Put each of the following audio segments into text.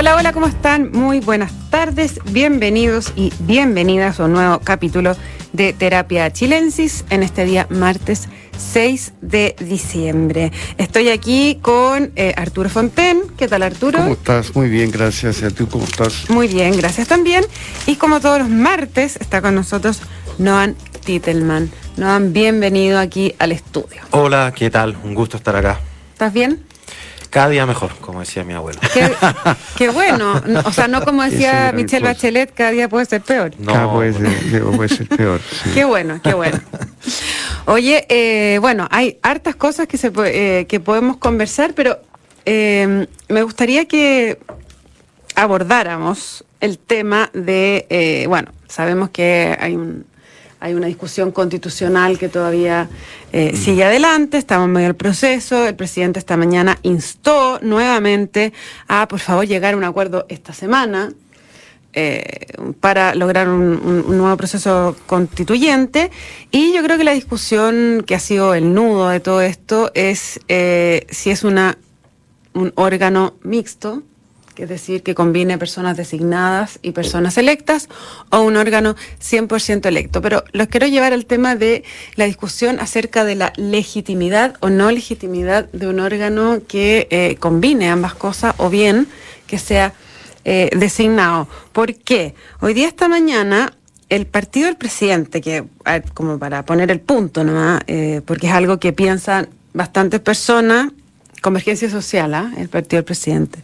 Hola, hola, ¿cómo están? Muy buenas tardes, bienvenidos y bienvenidas a un nuevo capítulo de Terapia Chilensis en este día martes 6 de diciembre. Estoy aquí con eh, Arturo Fonten. ¿Qué tal, Arturo? ¿Cómo estás? Muy bien, gracias. ¿Y a tú cómo estás? Muy bien, gracias también. Y como todos los martes, está con nosotros Noan Titelman. Noan, bienvenido aquí al estudio. Hola, ¿qué tal? Un gusto estar acá. ¿Estás bien? Cada día mejor, como decía mi abuelo. Qué, qué bueno. O sea, no como decía Michelle. Bachelet, cada día puede ser peor. No, Cada puede ser, puede ser peor. sí. Qué bueno, qué bueno. Oye, eh, bueno, hay hartas cosas que, se, eh, que podemos conversar, pero eh, me gustaría que abordáramos el tema de, eh, bueno, sabemos que hay un hay una discusión constitucional que todavía eh, sigue adelante, estamos en medio del proceso, el presidente esta mañana instó nuevamente a, por favor, llegar a un acuerdo esta semana, eh, para lograr un, nuevo proceso constituyente. Y yo creo que la discusión que ha sido el nudo de todo esto es eh, si es una, un órgano mixto, es decir, que combine personas designadas y personas electas, o un órgano 100% electo. Pero los quiero llevar al tema de la discusión acerca de la legitimidad o no legitimidad de un órgano que eh, combine ambas cosas, o bien que sea eh, designado. ¿Por qué? Hoy día, esta mañana, el partido del presidente, que a ver, como para poner el punto nomás, eh, porque es algo que piensan bastantes personas, Convergencia Social, ¿ah? el partido del presidente.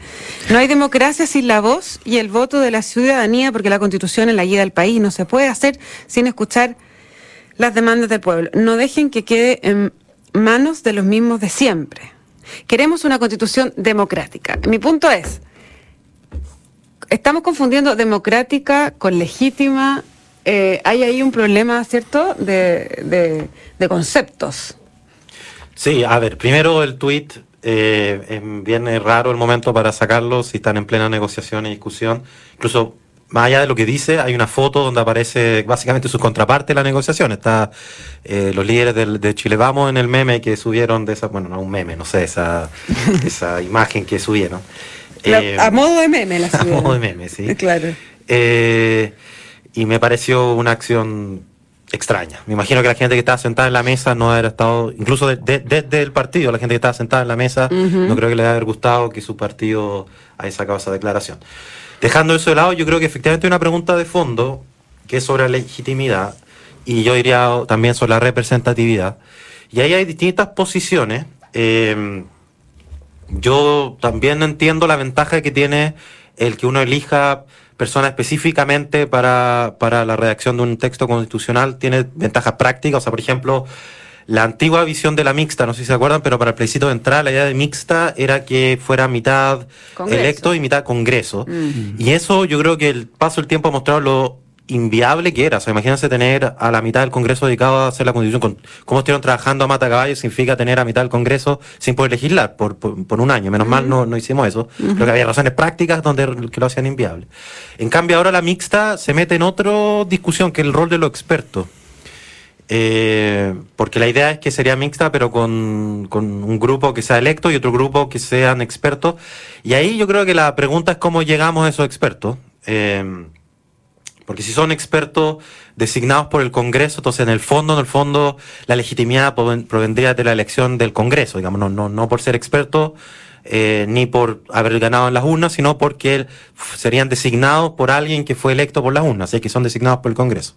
No hay democracia sin la voz y el voto de la ciudadanía, porque la constitución es la guía del país. No se puede hacer sin escuchar las demandas del pueblo. No dejen que quede en manos de los mismos de siempre. Queremos una constitución democrática. Mi punto es, estamos confundiendo democrática con legítima. Eh, hay ahí un problema, ¿cierto?, de, de- de conceptos. Sí, a ver, primero el tweet eh, em, viene raro el momento para sacarlo si están en plena negociación y discusión. Incluso más allá de lo que dice, hay una foto donde aparece básicamente su contraparte de la negociación. Está eh, los líderes del- de Chile Vamos en el meme que subieron de esa, bueno, no un meme, no sé, esa, esa imagen que subieron. La- Eh, a modo de meme la a subieron. modo de meme, sí. Claro. Eh, y me pareció una acción extraña. Me imagino que la gente que estaba sentada en la mesa no haber estado, incluso de- de- desde el partido, la gente que estaba sentada en la mesa, no creo que le haya haber gustado que su partido haya sacado esa declaración. Dejando eso de lado, yo creo que efectivamente hay una pregunta de fondo que es sobre la legitimidad y yo diría también sobre la representatividad. Y ahí hay distintas posiciones. Eh, yo también entiendo la ventaja que tiene el que uno elija personas específicamente para, para la redacción de un texto constitucional. Tiene ventajas prácticas. O sea, por ejemplo, la antigua visión de la mixta, no sé si se acuerdan, pero para el plebiscito de entrada, la idea de mixta era que fuera mitad Congreso. electo y mitad congreso. Mm. Y eso yo creo que el paso del tiempo ha mostrado lo inviable que era. O sea, imagínense tener a la mitad del Congreso dedicado a hacer la constitución. Con, cómo estuvieron trabajando a mata caballo significa tener a mitad del Congreso sin poder legislar por, por, por un año. Menos mal no, no hicimos eso. Creo que había razones prácticas donde que lo hacían inviable. En cambio, ahora la mixta se mete en otra discusión que es el rol de los expertos. Eh, porque la idea es que sería mixta, pero con, con un grupo que sea electo y otro grupo que sean expertos. Y ahí yo creo que la pregunta es cómo llegamos a esos expertos. Eh, porque si son expertos designados por el Congreso, entonces en el fondo, en el fondo, la legitimidad proven- provendría de la elección del Congreso, digamos, no, no, no por ser expertos, eh, ni por haber ganado en las urnas, sino porque serían designados por alguien que fue electo por las urnas, así que son designados por el Congreso.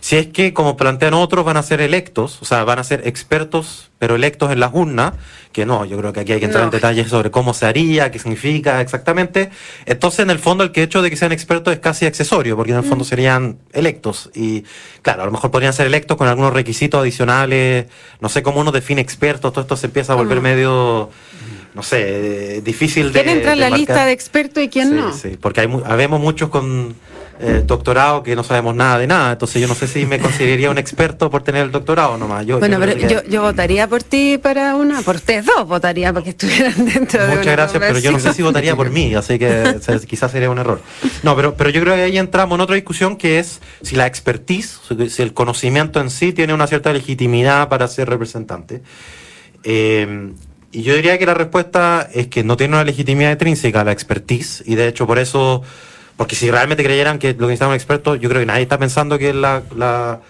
Si es que, como plantean otros, van a ser electos, o sea, van a ser expertos, pero electos en las urnas, que no, yo creo que aquí hay que entrar en detalles sobre cómo se haría, qué significa exactamente. Entonces, en el fondo, el que hecho de que sean expertos es casi accesorio, porque en el fondo serían electos. Y, claro, a lo mejor podrían ser electos con algunos requisitos adicionales, no sé cómo uno define expertos, todo esto se empieza a volver medio, no sé, difícil de... ¿Quién entra en la marcar. lista de expertos y quién Sí, no? Sí, porque hay, habemos muchos con eh, doctorado que no sabemos nada de nada, entonces yo no sé si me consideraría un experto por tener el doctorado nomás. Yo, Bueno, yo pero yo, yo votaría por ti para una, por ustedes dos votaría para que estuvieran dentro de Muchas gracias, pero yo no sé si votaría por mí, así que quizás sería un error. No, pero, pero yo creo que ahí entramos en otra discusión que es si la expertise, si el conocimiento en sí tiene una cierta legitimidad para ser representante. Eh, Y yo diría que la respuesta es que no tiene una legitimidad intrínseca la expertise, y de hecho por eso, porque si realmente creyeran que lo que necesitaban expertos, yo creo que nadie está pensando que la, la,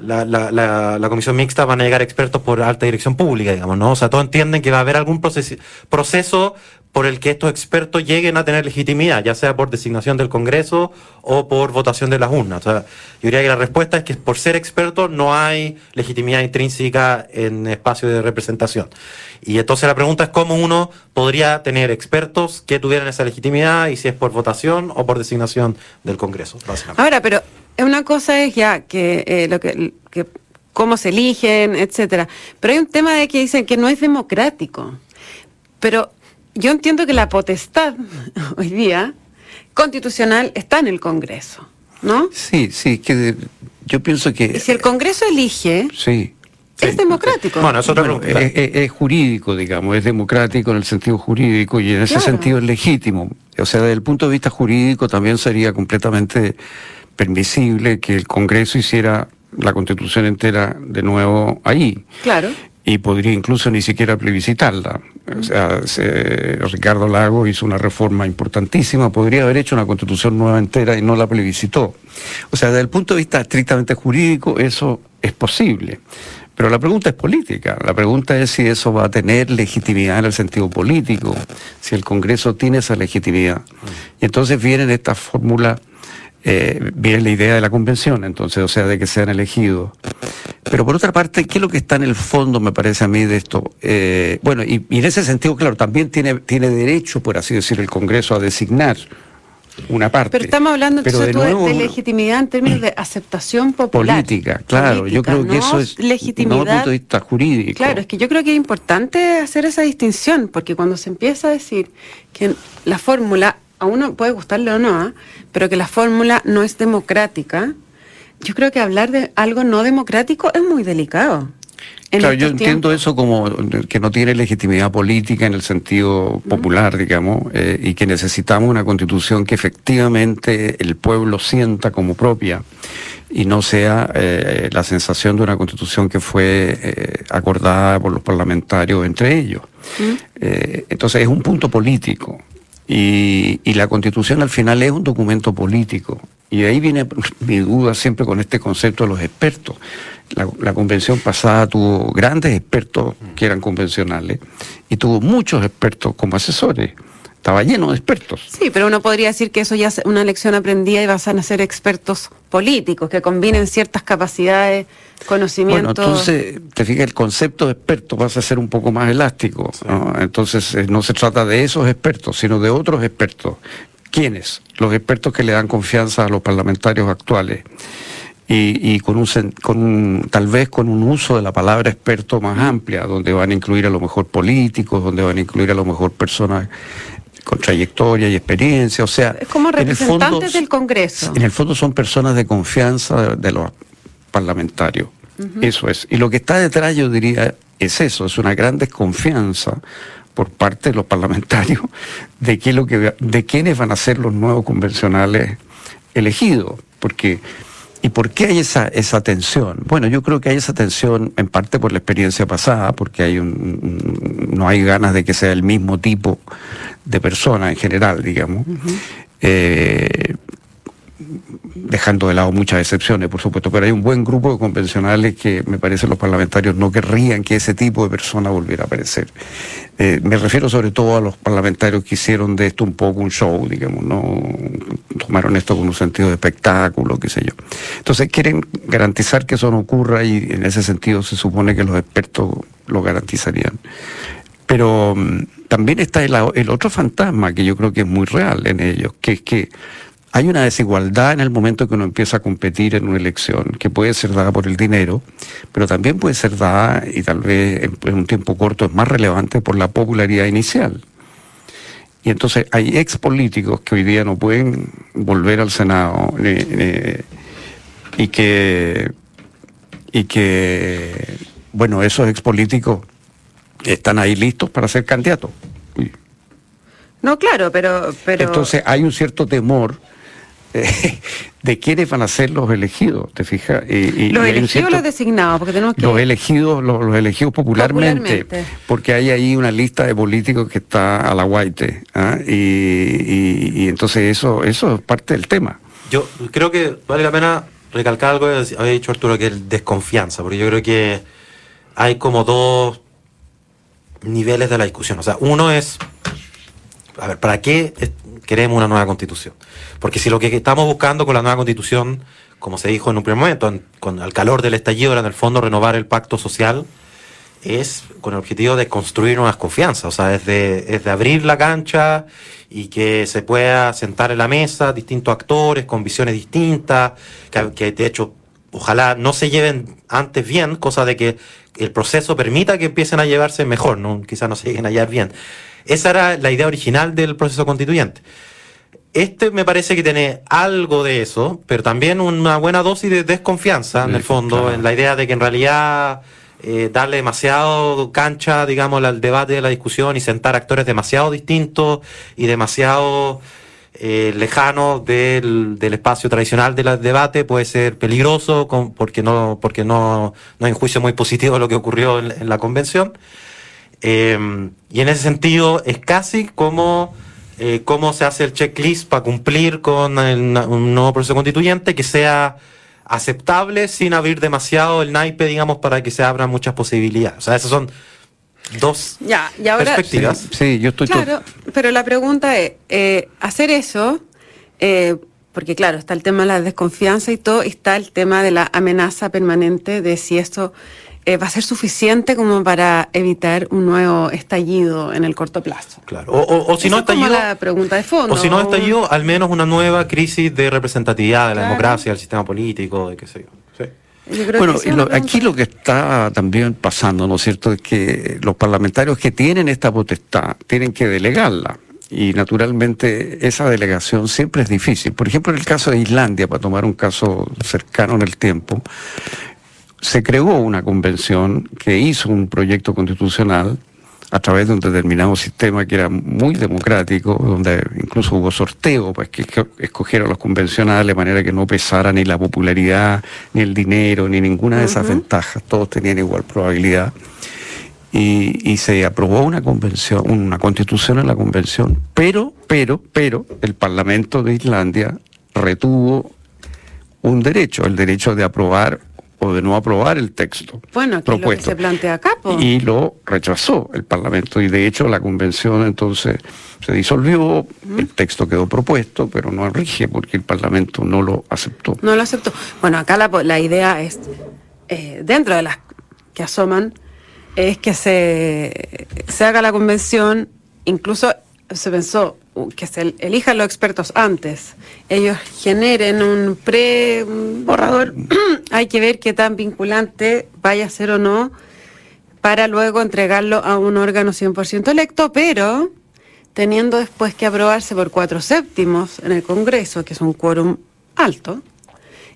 la, la, la, comisión mixta van a llegar expertos por alta dirección pública, digamos, ¿no? O sea, todos entienden que va a haber algún proceso, proceso por el que estos expertos lleguen a tener legitimidad, ya sea por designación del Congreso o por votación de las urnas. O sea, yo diría que la respuesta es que por ser expertos no hay legitimidad intrínseca en espacio de representación. Y entonces la pregunta es cómo uno podría tener expertos que tuvieran esa legitimidad y si es por votación o por designación del Congreso. Ahora, pero una cosa es ya que eh, lo que, que cómo se eligen, etcétera. Pero hay un tema de que dicen que no es democrático. Pero yo entiendo que la potestad hoy día constitucional está en el Congreso, ¿no? Sí, sí, que yo pienso que... Y si el Congreso elige... Sí. Es democrático. Bueno, es, es, jurídico, digamos, es democrático en el sentido jurídico y en ese sentido es legítimo. O sea, desde el punto de vista jurídico también sería completamente permisible que el Congreso hiciera la constitución entera de nuevo ahí. Claro y podría incluso ni siquiera plebiscitarla. O sea, Ricardo Lago hizo una reforma importantísima, podría haber hecho una constitución nueva entera y no la plebiscitó. O sea, desde el punto de vista estrictamente jurídico, eso es posible. Pero la pregunta es política. La pregunta es si eso va a tener legitimidad en el sentido político, si el Congreso tiene esa legitimidad. Y entonces vienen estas fórmulas eh, viene la idea de la convención, entonces, o sea, de que sean elegidos. Pero por otra parte, ¿qué es lo que está en el fondo, me parece a mí, de esto? Eh, bueno, y, en ese sentido, claro, también tiene, tiene derecho, por así decir, el Congreso a designar una parte. Pero estamos hablando de, legitimidad en términos de aceptación popular. Política, claro. yo creo que eso es legitimidad. No punto de vista jurídico. Claro, es que yo creo que es importante hacer esa distinción, porque cuando se empieza a decir que la fórmula a uno puede gustarle o no, ¿ah? pero que la fórmula no es democrática, yo creo que hablar de algo no democrático es muy delicado. Claro, yo entiendo eso como que no tiene legitimidad política en el sentido popular, digamos, eh, y que necesitamos una constitución que efectivamente el pueblo sienta como propia y no sea eh, la sensación de una constitución que fue eh, acordada por los parlamentarios entre ellos. entonces es un punto político. Y, la constitución al final es un documento político. Y ahí viene mi duda siempre con este concepto de los expertos. La, convención pasada tuvo grandes expertos que eran convencionales y tuvo muchos expertos como asesores. Estaba lleno de expertos. Sí, pero uno podría decir que eso ya es una lección aprendida y vas a ser expertos políticos que combinen ciertas capacidades conocimiento. Bueno, entonces, te fijas, el concepto de experto pasa a ser un poco más elástico. Entonces, eh, no se trata de esos expertos, sino de otros expertos. ¿Quiénes? Los expertos que le dan confianza a los parlamentarios actuales. Y, y, con, un, con un, tal vez con un uso de la palabra experto más amplia, donde van a incluir a lo mejor políticos, donde van a incluir a lo mejor personas con trayectoria y experiencia, o sea... Es como representantes del Congreso. En el fondo son personas de confianza de los parlamentario. Eso es. Y lo que está detrás, yo diría, es eso, es una gran desconfianza por parte de los parlamentarios de, qué lo que, de quiénes van a ser los nuevos convencionales elegidos. Porque, ¿Y por qué hay esa, esa tensión? Bueno, yo creo que hay esa tensión en parte por la experiencia pasada, porque hay un, no hay ganas de que sea el mismo tipo de persona en general, digamos dejando de lado muchas excepciones, por supuesto, pero hay un buen grupo de convencionales que me parece los parlamentarios no querrían que ese tipo de persona volviera a aparecer. Eh, me refiero sobre todo a los parlamentarios que hicieron de esto un poco un show, digamos, no tomaron esto con un sentido de espectáculo, qué sé yo. Entonces quieren garantizar que eso no ocurra y en ese sentido se supone que los expertos lo garantizarían. Pero mm, también está el, otro fantasma que yo creo que es muy real en ellos, que es que hay una desigualdad en el momento que uno empieza a competir en una elección, que puede ser dada por el dinero, pero también puede ser dada, y tal vez en, un tiempo corto es más relevante, por la popularidad inicial. Y entonces hay ex políticos que hoy día no pueden volver al Senado y que y que bueno esos ex políticos están ahí listos para ser candidatos. No, claro, pero, pero entonces hay un cierto temor eh, de quiénes van a ser los elegidos, ¿te fijas? Y, los elegidos o los designados, porque tenemos que... Los elegidos, los, elegidos popularmente, porque hay ahí una lista de políticos que está a la guaite, ¿ah? y, y, entonces eso, eso es parte del tema. Yo creo que vale la pena recalcar algo que había dicho Arturo, que es desconfianza, porque yo creo que hay como dos niveles de la discusión. O sea, uno es, a ver, ¿para qué queremos una nueva constitución? Porque si lo que estamos buscando con la nueva constitución, como se dijo en un primer momento, con el calor del estallido era en el fondo renovar el pacto social, es con el objetivo de construir nuevas confianzas, o sea, es de, es de abrir la cancha y que se pueda sentar en la mesa distintos actores con visiones distintas, que, que de hecho ojalá no se lleven antes bien, cosa de que el proceso permita que empiecen a llevarse mejor, ¿no? quizás no se lleguen a llevar bien. Esa era la idea original del proceso constituyente. Este me parece que tiene algo de eso, pero también una buena dosis de desconfianza, en el fondo, en la idea de que en realidad eh, darle demasiado cancha, digamos, al debate, de la discusión y sentar actores demasiado distintos y demasiado eh, lejano del, espacio tradicional del debate puede ser peligroso porque no porque no, no hay un juicio muy positivo de lo que ocurrió en, la convención em, y en ese sentido es casi como eh, cómo se hace el checklist para cumplir con un nuevo proceso constituyente que sea aceptable sin abrir demasiado el naipe, digamos, para que se abran muchas posibilidades. O sea, esas son dos ya, y ahora, perspectivas. Sí, yo estoy Claro, pero la pregunta es, eh, hacer eso, eh, porque claro, está el tema de la desconfianza y todo, está el tema de la amenaza permanente de si esto eh, va a ser suficiente como para evitar un nuevo estallido en el corto plazo. Claro. O, si no estallido. la pregunta de fondo. O si no estallido, al menos una nueva crisis de representatividad de la democracia, del sistema político, de qué sé yo. Bueno, aquí lo que está también pasando, ¿no es cierto?, es que los parlamentarios que tienen esta potestad tienen que delegarla. Y naturalmente esa delegación siempre es difícil. Por ejemplo, en el caso de Islandia, para tomar un caso cercano en el tiempo, se creó una convención que hizo un proyecto constitucional a través de un determinado sistema que era muy democrático, donde incluso hubo sorteo, pues que escogieron los convencionales de manera que no pesara ni la popularidad, ni el dinero, ni ninguna de esas ventajas, todos tenían igual probabilidad. Y, y, se aprobó una convención, una constitución en la convención, pero, pero, pero, el Parlamento de Islandia retuvo un derecho, el derecho de aprobar o de no aprobar el texto bueno, propuesto. se plantea acá. Y lo rechazó el Parlamento y de hecho la convención entonces se disolvió, el texto quedó propuesto, pero no rige porque el Parlamento no lo aceptó. No lo aceptó. Bueno, acá la, la idea es, eh, dentro de las que asoman, es que se, se haga la convención, incluso se pensó que se elijan los expertos antes, ellos generen un pre-borrador, hay que ver qué tan vinculante vaya a ser o no para luego entregarlo a un órgano 100% electo, pero teniendo después que aprobarse por cuatro séptimos en el Congreso, que es un quórum alto,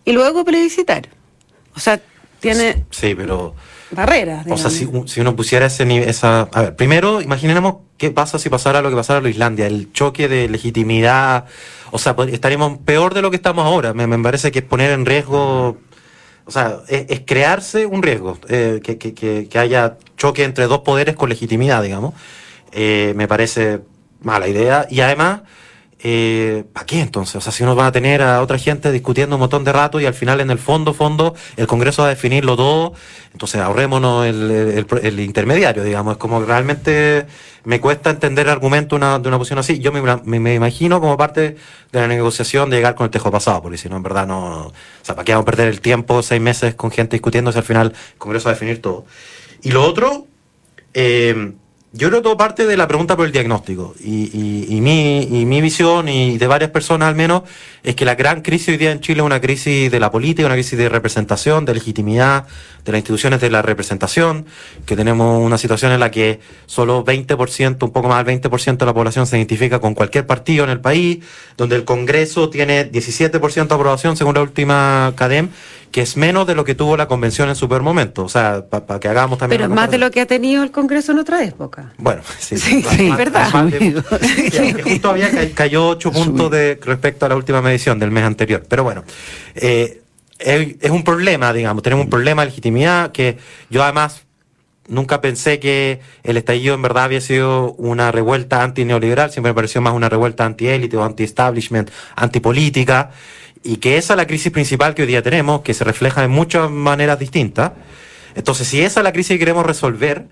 y luego plebiscitar. O sea, tiene... Sí, pero barreras. O sea, si, uno pusiera ese nivel, esa... A ver, primero, imaginemos qué pasa si pasara lo que pasara en Islandia, el choque de legitimidad, o sea, estaríamos peor de lo que estamos ahora. Me, parece que es poner en riesgo, o sea, es, crearse un riesgo, eh, que, que, que, haya choque entre dos poderes con legitimidad, digamos. Eh, me parece mala idea. Y además eh, ¿para qué entonces? O sea, si uno va a tener a otra gente discutiendo un montón de rato y al final en el fondo, fondo, el Congreso va a definirlo todo, entonces ahorrémonos el, intermediario, digamos, es como realmente me cuesta entender el argumento de una posición así. Yo me, imagino como parte de la negociación de llegar con el tejo pasado, porque si no, en verdad no, o sea, ¿para qué vamos a perder el tiempo seis meses con gente discutiendo si al final el Congreso va a definir todo? Y lo otro, eh, yo creo que todo parte de la pregunta por el diagnóstico. Y, y, mi, y mi visión, y de varias personas al menos, es que la gran crisis hoy día en Chile es una crisis de la política, una crisis de representación, de legitimidad, de las instituciones de la representación, que tenemos una situación en la que solo 20%, un poco más del 20% de la población se identifica con cualquier partido en el país, donde el Congreso tiene 17% de aprobación según la última CADEM, que es menos de lo que tuvo la convención en su peor momento. O sea, para que hagamos también. Pero más de lo que ha tenido el Congreso en otra época. Bueno, sí, sí, sí verdad. justo había cayó ocho puntos de respecto a la última medición del mes anterior. Pero bueno, eh, es, es un problema, digamos, tenemos un problema de legitimidad que yo además nunca pensé que el estallido en verdad había sido una revuelta anti-neoliberal, siempre me pareció más una revuelta anti-élite o anti-establishment, antipolítica, y que esa es la crisis principal que hoy día tenemos, que se refleja en muchas maneras distintas. Entonces, si esa es la crisis que queremos resolver,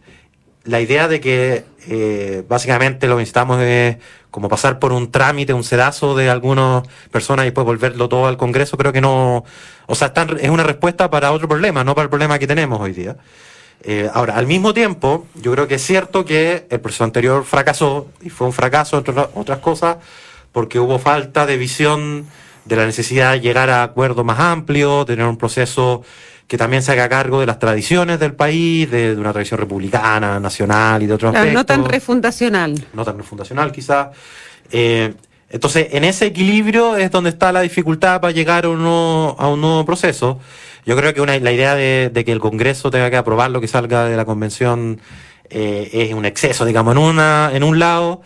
la idea de que eh, básicamente lo que necesitamos es como pasar por un trámite, un sedazo de algunas personas y después volverlo todo al Congreso, creo que no, o sea, es una respuesta para otro problema, no para el problema que tenemos hoy día. Eh, ahora, al mismo tiempo, yo creo que es cierto que el proceso anterior fracasó, y fue un fracaso, entre otras cosas, porque hubo falta de visión de la necesidad de llegar a acuerdos más amplios, tener un proceso que también se haga cargo de las tradiciones del país, de, una tradición republicana, nacional y de otros No tan refundacional. No tan refundacional, quizás. Eh, entonces, en ese equilibrio es donde está la dificultad para llegar a un nuevo, a un nuevo proceso. Yo creo que una, la idea de, que el Congreso tenga que aprobar lo que salga de la convención eh, es un exceso, digamos, en, una, en un lado.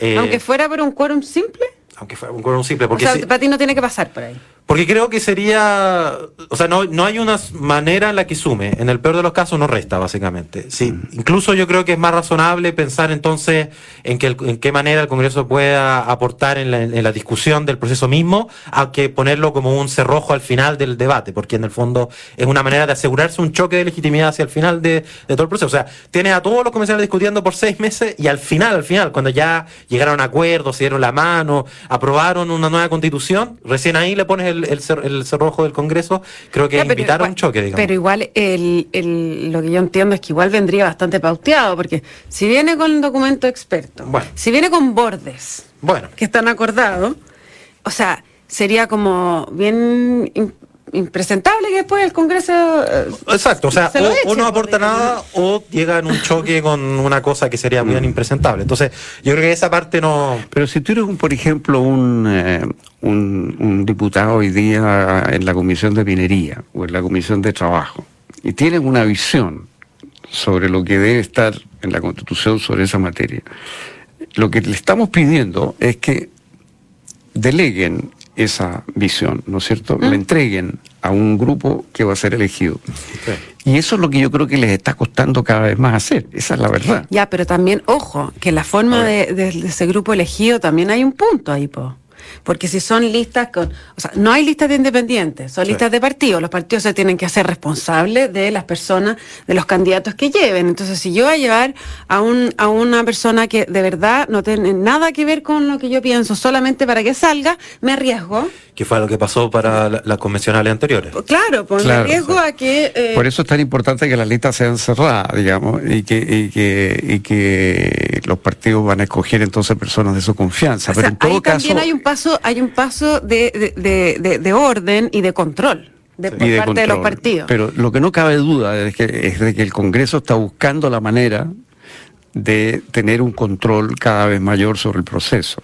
Eh, Aunque fuera por un quórum simple. Aunque fuera un simple. Porque o sea, para ti no tiene que pasar por ahí. Porque creo que sería, o sea, no, no hay una manera en la que sume. En el peor de los casos no resta, básicamente. Sí, mm. incluso yo creo que es más razonable pensar entonces en, que en qué manera el Congreso pueda aportar en la, en la, discusión del proceso mismo, a que ponerlo como un cerrojo al final del debate, porque en el fondo es una manera de asegurarse un choque de legitimidad hacia el final de, de todo el proceso. O sea, tiene a todos los comisarios discutiendo por seis meses y al final, al final, cuando ya llegaron a acuerdos, se dieron la mano, aprobaron una nueva constitución, recién ahí le pones el el, cerrojo del Congreso, creo que invitaron un choque, digamos. Pero igual, el, lo que yo entiendo es que igual vendría bastante pauteado, porque si viene con un documento experto, si viene con bordes bueno. que están acordados, o sea, sería como bien impresentable que después el Congreso. Eh, Exacto, o sea, o, no aporta nada o llega en un choque con una cosa que sería bien mm. impresentable. Entonces, yo creo que esa parte no. Pero si tú eres, un, por ejemplo, un, eh, un, un, diputado hoy día en la Comisión de Minería o en la Comisión de Trabajo y tienes una visión sobre lo que debe estar en la Constitución sobre esa materia, lo que le estamos pidiendo es que deleguen esa visión, ¿no es cierto? La entreguen a un grupo que va a ser elegido. Y eso es lo que yo creo que les está costando cada vez más hacer, esa es la verdad. Ya, pero también, ojo, que la forma de, de, ese grupo elegido también hay un punto ahí, po. Porque si son listas con. O sea, no hay listas de independientes, son listas de partidos. Los partidos se tienen que hacer responsables de las personas, de los candidatos que lleven. Entonces, si yo voy a llevar a, un, a una persona que de verdad no tiene nada que ver con lo que yo pienso, solamente para que salga, me arriesgo. Que fue lo que pasó para las convencionales anteriores. Claro, pues me arriesgo a que. Eh, Por eso es tan importante que las listas sean cerradas, digamos, y que, y que, y que los partidos van a escoger entonces personas de su confianza. Pero en todo caso. También hay un paso hay un paso de, de, de, orden y de control. De, por parte de los partidos. Pero lo que no cabe duda es, que, es de que el Congreso está buscando la manera de tener un control cada vez mayor sobre el proceso.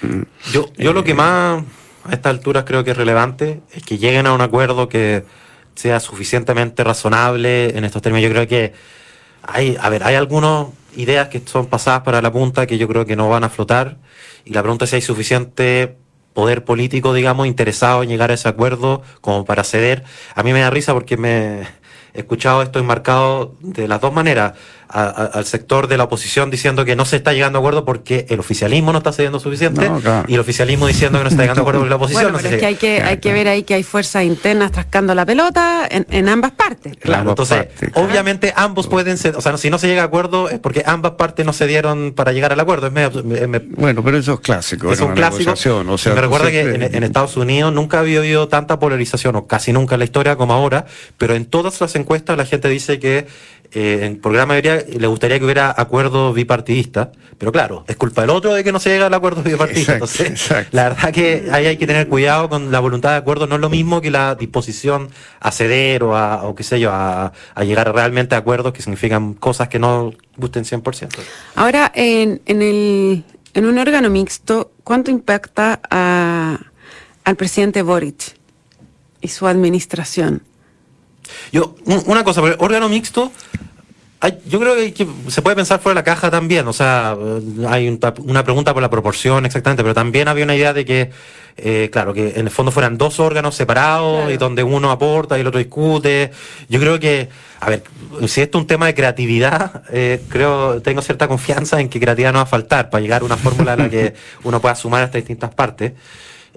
Mm. Yo, yo lo que eh, más a estas alturas creo que es relevante es que lleguen a un acuerdo que sea suficientemente razonable en estos términos. Yo creo que hay, a ver, hay algunas ideas que son pasadas para la punta que yo creo que no van a flotar y la pregunta es si hay suficiente poder político, digamos, interesado en llegar a ese acuerdo como para ceder. A mí me da risa porque me he escuchado esto enmarcado de las dos maneras al sector de la oposición diciendo que no se está llegando a acuerdo porque el oficialismo no está cediendo suficiente y el oficialismo diciendo que no está llegando a acuerdo con la oposición. Bueno, es que hay que, hay que ver ahí que hay fuerzas internas trascando la pelota en, ambas partes. Claro, entonces, obviamente ambos pueden ser, o sea, si no se llega a acuerdo es porque ambas partes no se dieron para llegar al acuerdo. bueno, pero eso es clásico. Es un clásico. O sea, me recuerda que en, Estados Unidos nunca había habido tanta polarización, o casi nunca en la historia como ahora, pero en todas las encuestas la gente dice que eh, en por gran mayoría le gustaría que hubiera acuerdo bipartidista, pero claro, es culpa del otro de que no se llegue al acuerdo bipartidista. Entonces, la verdad que ahí hay que tener cuidado con la voluntad de acuerdo, no es lo mismo que la disposición a ceder o a, o qué sé yo, a, llegar realmente a acuerdos que significan cosas que no gusten 100%. Ahora, en, en, el, en un órgano mixto, ¿cuánto impacta a, al presidente Boric? y su administración. Yo, una cosa, órgano mixto, yo creo que, se puede pensar fuera de la caja también, o sea, hay una pregunta por la proporción exactamente, pero también había una idea de que, eh, claro, que en el fondo fueran dos órganos separados y donde uno aporta y el otro discute. Yo creo que, a ver, si esto es un tema de creatividad, eh, creo, tengo cierta confianza en que creatividad no va a faltar para llegar a una fórmula en la que uno pueda sumar estas distintas partes.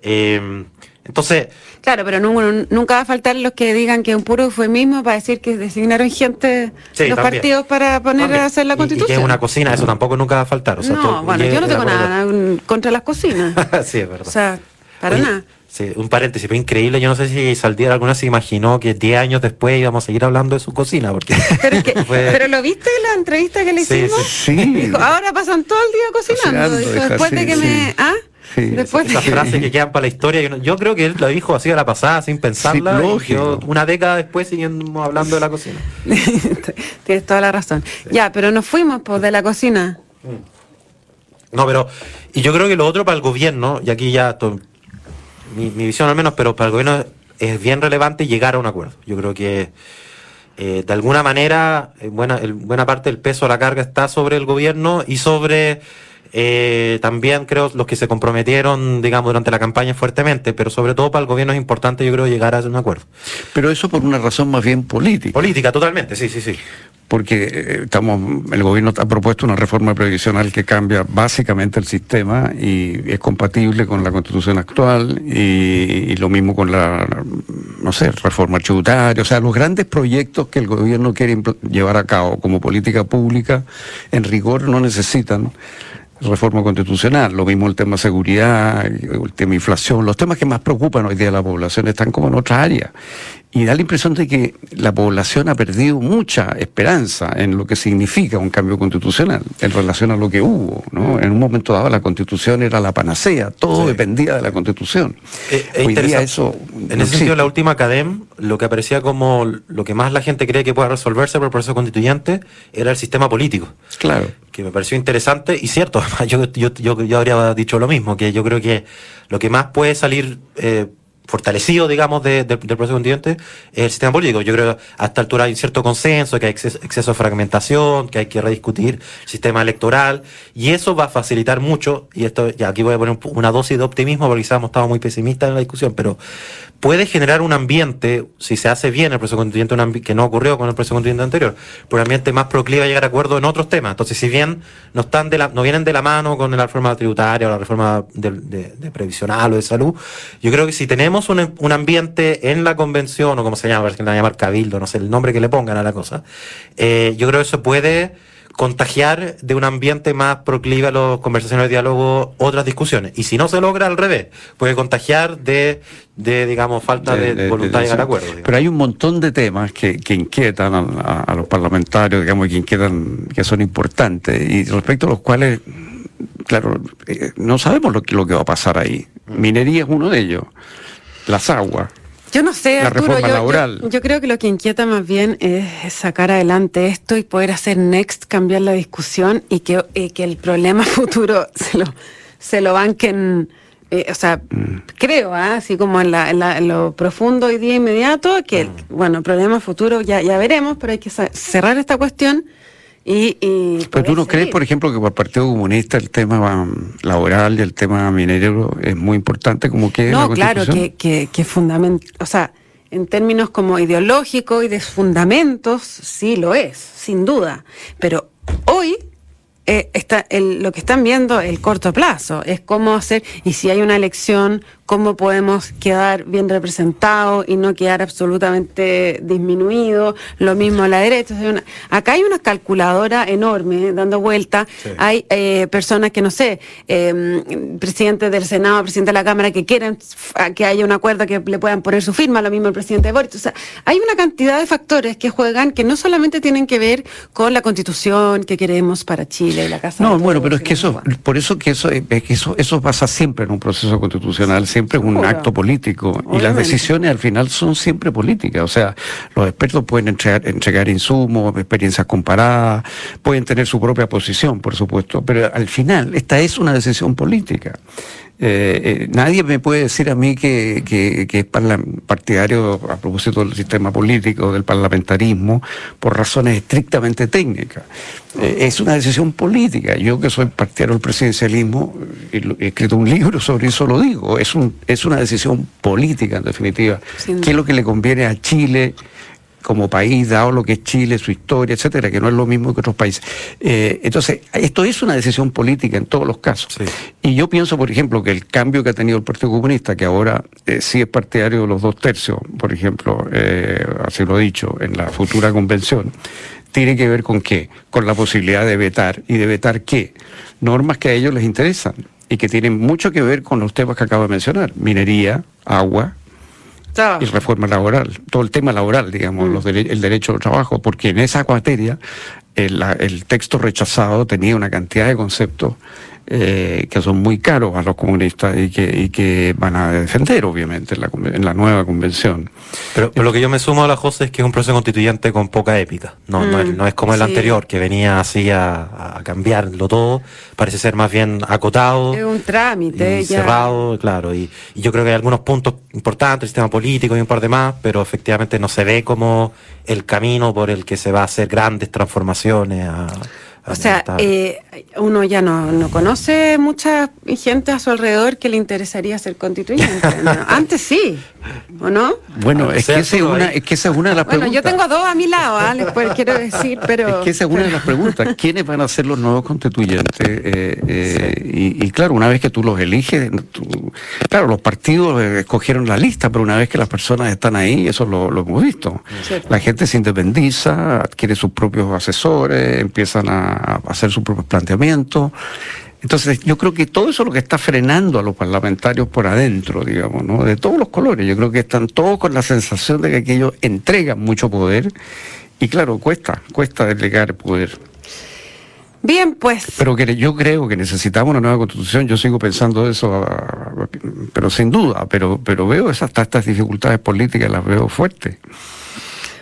Eh, entonces. Claro, pero nunca va a faltar los que digan que es un puro eufemismo para decir que designaron gente los partidos para poner a hacer la constitución. Y, que es una cocina, eso tampoco nunca va a faltar. no, bueno, yo no tengo nada contra las cocinas. sí, es verdad. O sea, para nada. Sí, un paréntesis, fue increíble. Yo no sé si Saldier alguna se imaginó que 10 años después íbamos a seguir hablando de su cocina. Porque pero, lo viste en la entrevista que le hicimos. Sí, sí. Dijo, ahora pasan todo el día cocinando. después de que me. ¿Ah? Después Esas frases que quedan para la historia. Yo creo que él lo dijo así a la pasada, sin pensarla. una década después seguimos hablando de la cocina. Tienes toda la razón. Ya, pero nos fuimos pues, de la cocina. Mm. No, pero. Y yo creo que lo otro para el gobierno, y aquí ya. mi, visión al menos, pero para el gobierno es bien relevante llegar a un acuerdo. Yo creo que. Eh, de alguna manera, buena, buena parte del peso de la carga está sobre el gobierno y sobre eh, también creo los que se comprometieron, digamos, durante la campaña fuertemente, pero sobre todo para el gobierno es importante, yo creo, llegar a un acuerdo. Pero eso por una razón más bien política. Política, totalmente, sí, sí, sí. Porque eh, estamos, el gobierno ha propuesto una reforma previsional que cambia básicamente el sistema y es compatible con la constitución actual y, y lo mismo con la, no sé, reforma tributaria, o sea, los grandes proyectos que el gobierno quiere llevar a cabo como política pública, en rigor no necesitan reforma constitucional, lo mismo el tema seguridad, el tema inflación, los temas que más preocupan hoy día a la población están como en otra área. Y da la impresión de que la población ha perdido mucha esperanza en lo que significa un cambio constitucional en relación a lo que hubo. ¿no? En un momento dado la constitución era la panacea, todo dependía de la constitución. Eh, hoy día eso en ese sentido, la última CADEM, lo que aparecía como lo que más la gente cree que pueda resolverse por el proceso constituyente era el sistema político. Claro. Que me pareció interesante y cierto. Yo, yo, yo, yo habría dicho lo mismo, que yo creo que lo que más puede salir... Eh, fortalecido, digamos, del proceso constituyente el sistema político. Yo creo que a esta altura hay un cierto consenso, que hay exceso, de fragmentación, que hay que rediscutir el sistema electoral, y eso va a facilitar mucho, y esto, ya aquí voy a poner una dosis de optimismo, porque quizás hemos estado muy pesimistas en la discusión, pero puede generar un ambiente, si se hace bien el proceso constituyente, que no ocurrió con el proceso constituyente anterior, pero un ambiente más proclive a llegar a acuerdo en otros temas. Entonces, si bien no están de la, no vienen de la mano con la reforma tributaria o la reforma de, de, previsional o de salud, yo creo que si tenemos un, un, ambiente en la convención, o como se llama, que la llamar cabildo, no sé el nombre que le pongan a la cosa, eh, yo creo que eso puede contagiar de un ambiente más proclive a las conversaciones de diálogo otras discusiones. Y si no se logra al revés, puede contagiar de, de digamos, falta de, voluntad de, llegar a acuerdo. Pero hay un montón de temas que, que inquietan a, los parlamentarios, digamos, que inquietan, que son importantes y respecto a los cuales, claro, eh, no sabemos lo, lo que va a pasar ahí. Mm. Minería es uno de ellos, las aguas. Yo no sé, Arturo, yo, Yo, creo que lo que inquieta más bien es sacar adelante esto y poder hacer next, cambiar la discusión y que, que el problema futuro se lo, se lo banquen. Eh, o sea, mm. creo, ¿ah? así como en, la, en, lo profundo y día inmediato, que, mm. bueno, problema futuro ya, ya veremos, pero hay que cerrar esta cuestión y, Pero tú no crees, por ejemplo, que para el Partido Comunista el tema laboral y el tema minero es muy importante como que... No, claro, que, que, que fundament o sea, en términos como ideológicos y de fundamentos, sí lo es, sin duda. Pero hoy eh, está el, lo que están viendo el corto plazo, es cómo hacer, y si hay una elección, cómo podemos quedar bien representados y no quedar absolutamente disminuidos, lo mismo a la derecha. acá hay una calculadora enorme dando vuelta, hay eh, personas que, no sé, eh, presidente del Senado, presidente de la Cámara, que quieren que haya un acuerdo que le puedan poner su firma, lo mismo el presidente Boris. O sea, hay una cantidad de factores que juegan que no solamente tienen que ver con la constitución que queremos para Chile y la Casa No, bueno, pero es que eso, por eso que eso, es que eso, eso pasa siempre en un proceso constitucional siempre es un acto político y las decisiones al final son siempre políticas. O sea, los expertos pueden entregar, entregar insumos, experiencias comparadas, pueden tener su propia posición, por supuesto, pero al final esta es una decisión política. Eh, nadie me puede decir a mí que, que, que es partidario a propósito del sistema político, del parlamentarismo, por razones estrictamente técnicas. es una decisión política. Yo que soy partidario del presidencialismo, he escrito un libro sobre eso, lo digo. Es, un, es una decisión política, en definitiva. ¿Qué es lo que le conviene a Chile? Como país, dado lo que es Chile, su historia, etcétera, que no es lo mismo que otros países. Eh, entonces, esto es una decisión política en todos los casos. Y yo pienso, por ejemplo, que el cambio que ha tenido el Partido Comunista, que ahora eh, sí es partidario de los dos tercios, por ejemplo, eh, así lo he dicho, en la futura convención, tiene que ver con qué? Con la posibilidad de vetar. ¿Y de vetar qué? Normas que a ellos les interesan y que tienen mucho que ver con los temas que acabo de mencionar, minería, agua, y reforma laboral, todo el tema laboral, digamos, mm. el derecho al trabajo, porque en esa materia el, el texto rechazado tenía una cantidad de conceptos eh, que son muy caros a los comunistas y que, y que van a defender, obviamente, en la, en la nueva convención. Pero, lo que yo me sumo a la José es que es un proceso constituyente con poca épica. No, no, es, mm, como el anterior, que venía así a, a, cambiarlo todo. Parece ser más bien acotado. Es un trámite. cerrado, claro. Y, y, yo creo que hay algunos puntos importantes, el sistema político y un par de más, pero efectivamente no se ve como el camino por el que se va a hacer grandes transformaciones. A, o sea, eh, uno ya no, no, conoce mucha gente a su alrededor que le interesaría ser constituyente. Antes sí, ¿o no? Bueno, es que, esa es, una, es que esa es una de las preguntas. Bueno, yo tengo dos a mi lado, ¿ah? después quiero decir, pero... Es que esa es una de las preguntas. ¿Quiénes van a ser los nuevos constituyentes? Eh, eh, y, claro, una vez que tú los eliges, claro, los partidos escogieron la lista, pero una vez que las personas están ahí, eso lo, lo hemos visto. La gente se independiza, adquiere sus propios asesores, empiezan a hacer su propio planteamiento. Entonces, yo creo que todo eso es lo que está frenando a los parlamentarios por adentro, digamos, ¿no? De todos los colores. Yo creo que están todos con la sensación de que aquellos entregan mucho poder. Y claro, cuesta, cuesta delegar poder. Bien, pues. Pero que yo creo que necesitamos una nueva constitución. Yo sigo pensando eso, pero sin duda. Pero, pero veo esas, estas dificultades políticas, las veo fuertes.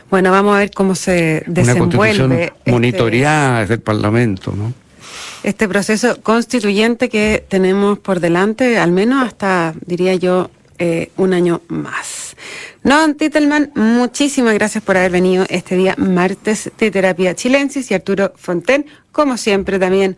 Bueno, vamos a ver cómo se desenvuelve. Este monitoreada desde el Parlamento, ¿no? Este proceso constituyente que tenemos por delante, al menos hasta, diría yo, eh, un año más. Noam Titelman, muchísimas gracias por haber venido este día martes de Terapia Chilensis y Arturo Fonten, como siempre también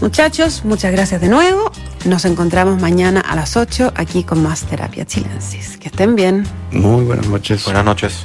Muchachos, muchas gracias de nuevo. Nos encontramos mañana a las 8 aquí con más Terapia Chilensis. Que estén bien. Muy buenas noches. Buenas noches.